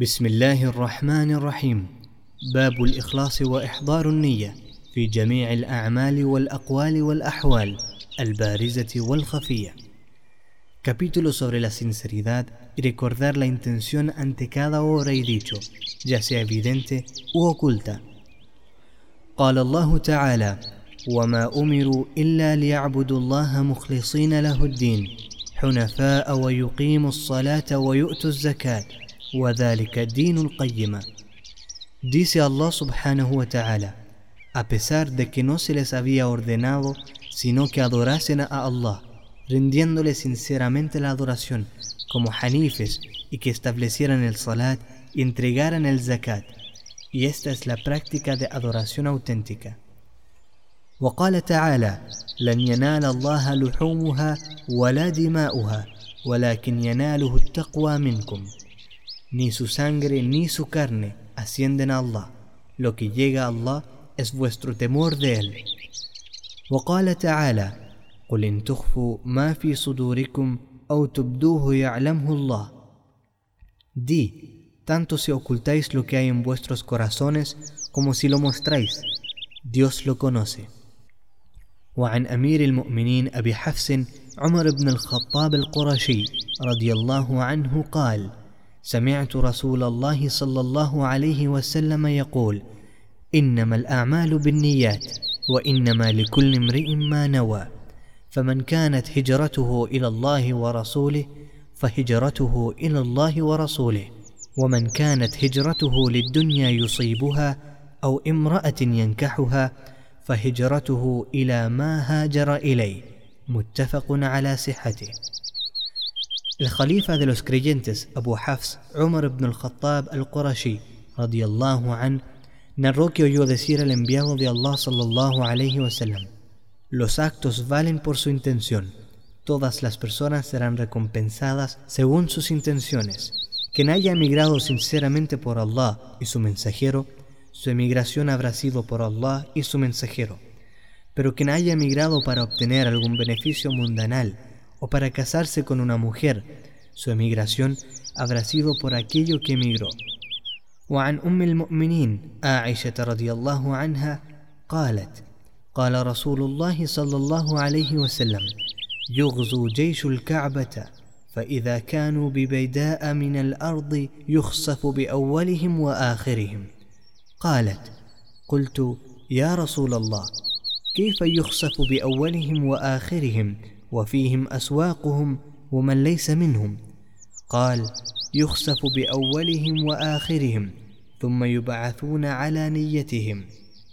بسم الله الرحمن الرحيم. باب الإخلاص وإحضار النية في جميع الأعمال والأقوال والأحوال البارزة والخفية. Capítulo sobre la sinceridad y recordar la intención ante cada obra y dicho, ya sea evidente u oculta. قال الله تعالى: وما أمروا إلا ليعبدوا الله مخلصين له الدين حنفاء ويقيموا الصلاة ويؤتوا الزكاة. وذلك الدين القيمة Dice Allah subhanahu wa ta'ala, a pesar de que no se les había ordenado sino que adorasen a Allah, rindiéndole sinceramente la adoración como hanifes y que establecieran el salat y entregaran el zakat. Y esta es la práctica de adoración auténtica. وقال تعالى لن ينال الله لحومها ولا دماؤها ولكن يناله التقوى منكم ni su sangre ni su carne ascienden a Allah lo que llega a Allah es vuestro temor de él وقال تعالى قل إن تخفوا ما في صدوركم أو تبدوه يعلمه الله Di, tanto si ocultáis lo que hay en vuestros corazones como si lo mostráis, Dios lo conoce. وعن أمير المؤمنين أبي حفص عمر بن الخطاب القرشي رضي الله عنه قال سمعت رسول الله صلى الله عليه وسلم يقول إنما الأعمال بالنيات وإنما لكل امرئ ما نوى. فمن كانت هجرته إلى الله ورسوله فهجرته إلى الله ورسوله. ومن كانت هجرته للدنيا يصيبها أو امرأة ينكحها فهجرته إلى ما هاجر إليه. متفق على صحته. El califa de los creyentes, Abu Hafs, Umar ibn al-Khattab al-Qurashi, radiyallahu an, narró que oyó decir al enviado de Allah sallallahu alayhi wasallam, los actos valen por su intención, todas las personas serán recompensadas según sus intenciones. Quien haya emigrado sinceramente por Allah y su mensajero, su emigración habrá sido por Allah y su mensajero. Pero quien haya emigrado para obtener algún beneficio mundanal o para casarse con una mujer, su emigración habrá sido por aquello que emigró. وعن أم المؤمنين عائشة رضي الله عنها قالت قال رسول الله صلى الله عليه وسلم يغزو جيش الكعبة فإذا كانوا ببيداء من الأرض يخسف بأولهم وآخرهم قالت قلت يا رسول الله كيف يخسف بأولهم وآخرهم وفيهم أسواقهم ومن ليس منهم قال يخسف بأولهم وآخرهم ثم يبعثون على نيتهم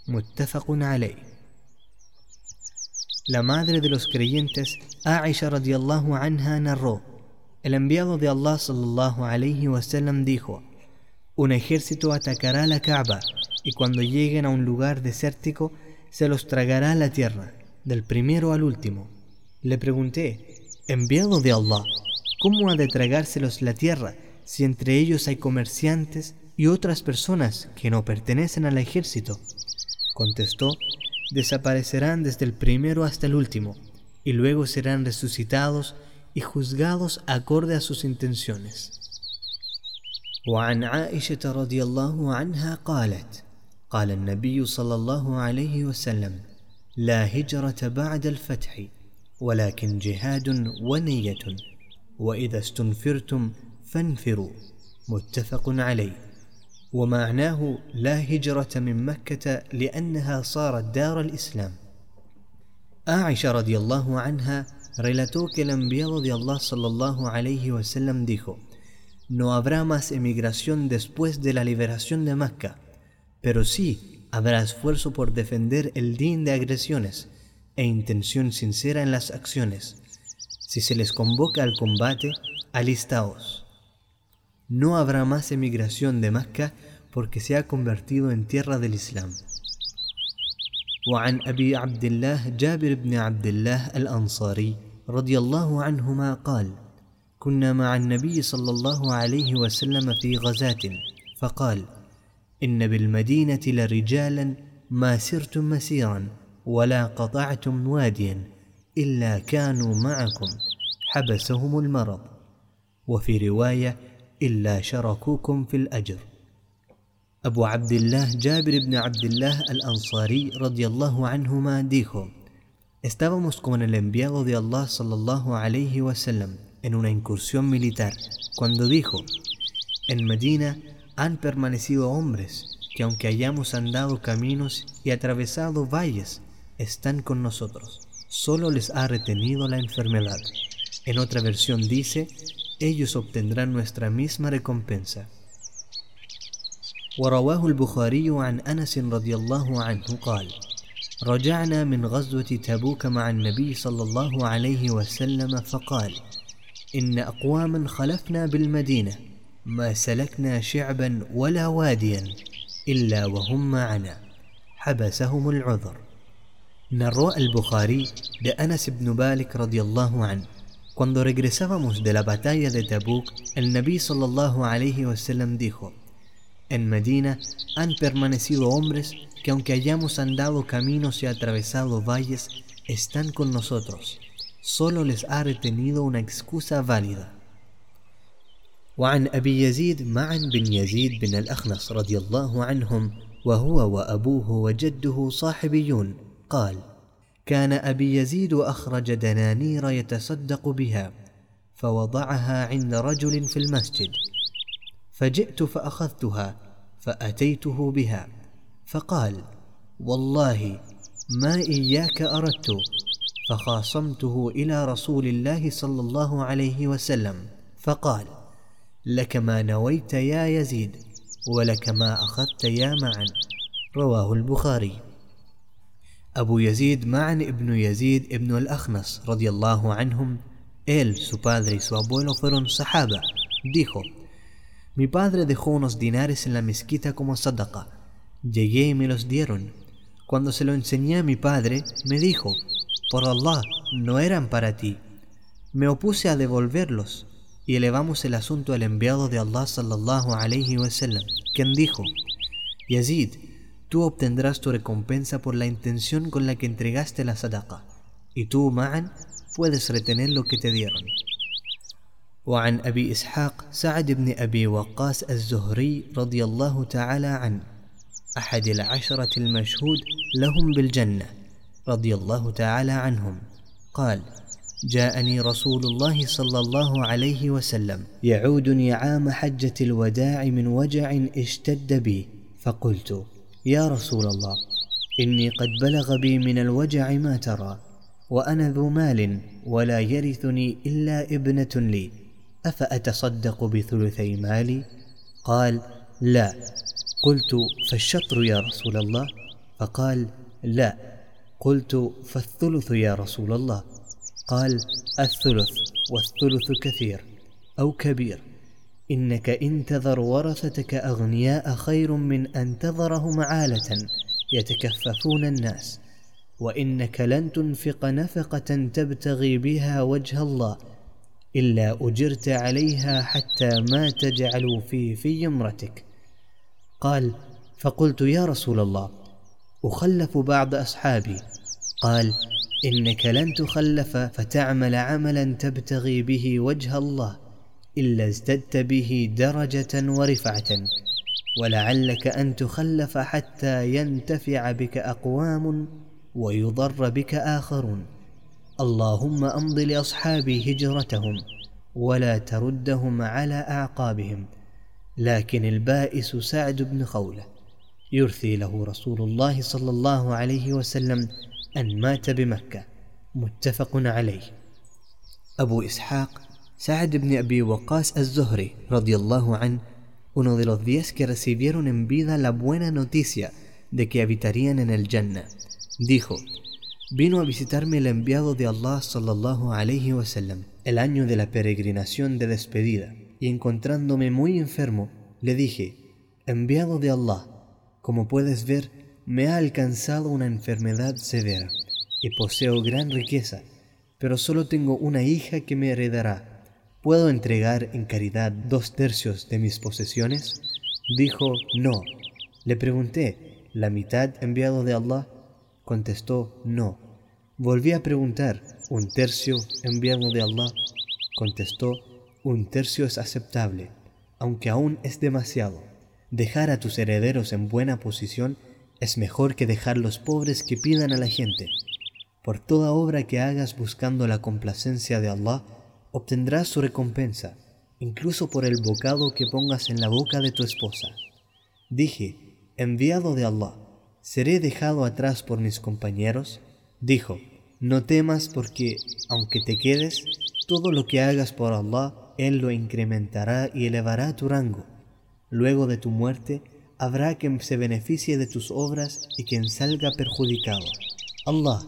متفق عليه La madre de los creyentes, Aisha radiallahu anha, narró: El enviado de Allah sallallahu alayhi wasallam dijo: Un ejército atacará la Kaaba y cuando lleguen a un lugar desértico se los tragará la tierra, del primero al último. Le pregunté, enviado de Allah, ¿cómo ha de tragárselos la tierra si entre ellos hay comerciantes y otras personas que no pertenecen al ejército? Contestó, desaparecerán desde el primero hasta el último, y luego serán resucitados y juzgados acorde a sus intenciones. وعن عائشة رضي الله عنها قالت قال النبي صلى الله عليه وسلم لا هجرة بعد الفتح ولكن جهاد ونية وإذا استنفرتم فانفروا متفق عليه ومعناه لا هجرة من مكة لأنها صارت دار الإسلام عائشة رضي الله عنها relató que el enviado de Allah sallallahu alayhi wasallam dijo No habrá más emigración después de la liberación de Mecca, pero sí habrá esfuerzo por defender el din de agresiones e intención sincera en las acciones. Si se les convoca al combate, alistaos. No habrá más emigración de Mecca porque se ha convertido en tierra del Islam. وعن أبي عبد الله جابر بن عبد الله الأنصاري رضي الله عنهما قال كنا مع النبي صلى الله عليه وسلم في غزاة فقال إن بالمدينة لرجالا ما سرتم مسيرا ولا قطعتم واديا إلا كانوا معكم حبسهم المرض وفي رواية إلا شركوكم في الأجر Abu Abdullah Jabir ibn Abdullah al-Ansari radiallahu anhuma dijo, Estábamos con el enviado de Allah sallallahu alayhi wasallam en una incursión militar cuando dijo, En Medina han permanecido hombres que aunque hayamos andado caminos y atravesado valles, están con nosotros. Solo les ha retenido la enfermedad. En otra versión dice, ellos obtendrán nuestra misma recompensa. ورواه البخاري عن أنس رضي الله عنه قال رجعنا من غزوة تبوك مع النبي صلى الله عليه وسلم فقال إن أقواما خلفنا بالمدينة ما سلكنا شعبا ولا واديا إلا وهم معنا حبسهم العذر Narró el Bukhari de Anas ibn Malik radiallahu an. Cuando regresábamos de la batalla de Tabuk, el Nabi sallallahu alayhi wasallam dijo: En Medina han permanecido hombres que aunque hayamos andado caminos y atravesado valles, están con nosotros. Solo les ha retenido una excusa válida. وعن أبي يزيد معا بن يزيد بن الأخنص رضي الله عنهم وهو وأبوه وجده صاحبيون قال كان أبي يزيد أخرج دنانير يتصدق بها فوضعها عند رجل في المسجد. فجئت فأخذتها فأتيته بها. فقال والله ما إياك أردت. فخاصمته إلى رسول الله صلى الله عليه وسلم. فقال لك ما نويت يا يزيد ولك ما أخذت يا معا رواه البخاري. Abu Yazid Ma'an ibn Yazid ibn al-Akhnas radiallahu anhum, él, su padre y su abuelo fueron sahaba, dijo, mi padre dejó unos dinares en la mezquita como sadaqa. Llegué y me los dieron. Cuando se lo enseñé a mi padre, me dijo, por Allah, no eran para ti. Me opuse a devolverlos y elevamos el asunto al enviado de Allah sallallahu alayhi wasallam, quien dijo, Yazid, tú obtendrás tu recompensa por la intención con la que entregaste la sadaqa, y tú, Ma'an, puedes retener lo que te dieron. وعن أبي إسحاق سعد بن أبي وقاص الزهري رضي الله تعالى عنه أحد العشرة المشهود لهم بالجنة رضي الله تعالى عنهم قال جاءني رسول الله صلى الله عليه وسلم يعودني عام حجة الوداع من وجع اشتد بي فقلت يا رسول الله إني قد بلغ بي من الوجع ما ترى وأنا ذو مال ولا يرثني إلا ابنة لي. أفأتصدق بثلثي مالي؟ قال لا. قلت فالشطر يا رسول الله؟ فقال لا. قلت فالثلث يا رسول الله؟ قال الثلث والثلث كثير أو كبير. إنك إن تذر ورثتك أغنياء خير من أن تذرهم عالة يتكففون الناس وإنك لن تنفق نفقة تبتغي بها وجه الله إلا أجرت عليها حتى ما تجعل في في امرتك قال فقلت يا رسول الله أخلف بعض أصحابي. قال إنك لن تخلف فتعمل عملا تبتغي به وجه الله. إلا ازددت به درجة ورفعة ولعلك أن تخلف حتى ينتفع بك أقوام ويضر بك آخرون. اللهم أمض لأصحابي هجرتهم ولا تردهم على أعقابهم لكن البائس سعد بن خولة يرثي له رسول الله صلى الله عليه وسلم أن مات بمكة متفق عليه. أبو إسحاق Sa'd ibn Abi Waqas az-Zuhri, radiallahu an, uno de los diez que recibieron en vida la buena noticia de que habitarían en el Jannah, dijo: Vino a visitarme el enviado de Allah sallallahu alayhi wasallam el año de la peregrinación de despedida, y encontrándome muy enfermo, le dije: Enviado de Allah, como puedes ver, me ha alcanzado una enfermedad severa y poseo gran riqueza, pero solo tengo una hija que me heredará ¿Puedo entregar en caridad dos tercios de mis posesiones? Dijo, no. Le pregunté, ¿la mitad enviado de Allah? Contestó, no. Volví a preguntar, ¿un tercio enviado de Allah? Contestó, un tercio es aceptable. aunque aún es demasiado. Dejar a tus herederos en buena posición es mejor que dejar los pobres que pidan a la gente. Por toda obra que hagas buscando la complacencia de Allah, obtendrás su recompensa, incluso por el bocado que pongas en la boca de tu esposa. Dije, enviado de Allah, ¿seré dejado atrás por mis compañeros? Dijo, no temas porque, aunque te quedes, todo lo que hagas por Allah, Él lo incrementará y elevará tu rango. Luego de tu muerte, habrá quien se beneficie de tus obras y quien salga perjudicado. Allah,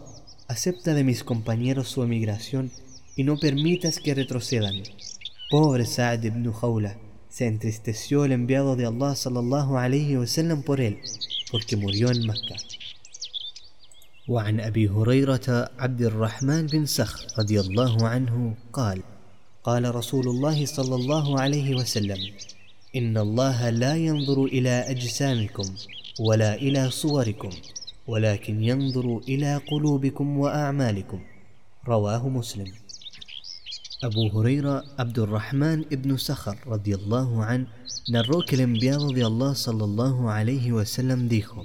acepta de mis compañeros su emigración y no permitas que retrocedan. Pobre Sa'd ibn Khawla, se entristeció el enviado de Allah sallallahu alayhi wa sallam por él, porque murió en Mecca. وعن أبي هريرة عبد الرحمن بن سخر رضي الله عنه قال قال رسول الله صلى الله عليه وسلم إن الله لا ينظر إلى أجسامكم ولا إلى صوركم ولكن ينظر إلى قلوبكم وأعمالكم رواه مسلم Abu Huraira Abdurrahman ibn Sakhar radiallahu an narró que el enviado de Allah sallallahu alayhi wasallam dijo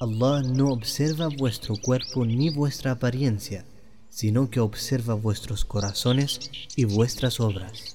Allah no observa vuestro cuerpo ni vuestra apariencia, sino que observa vuestros corazones y vuestras obras.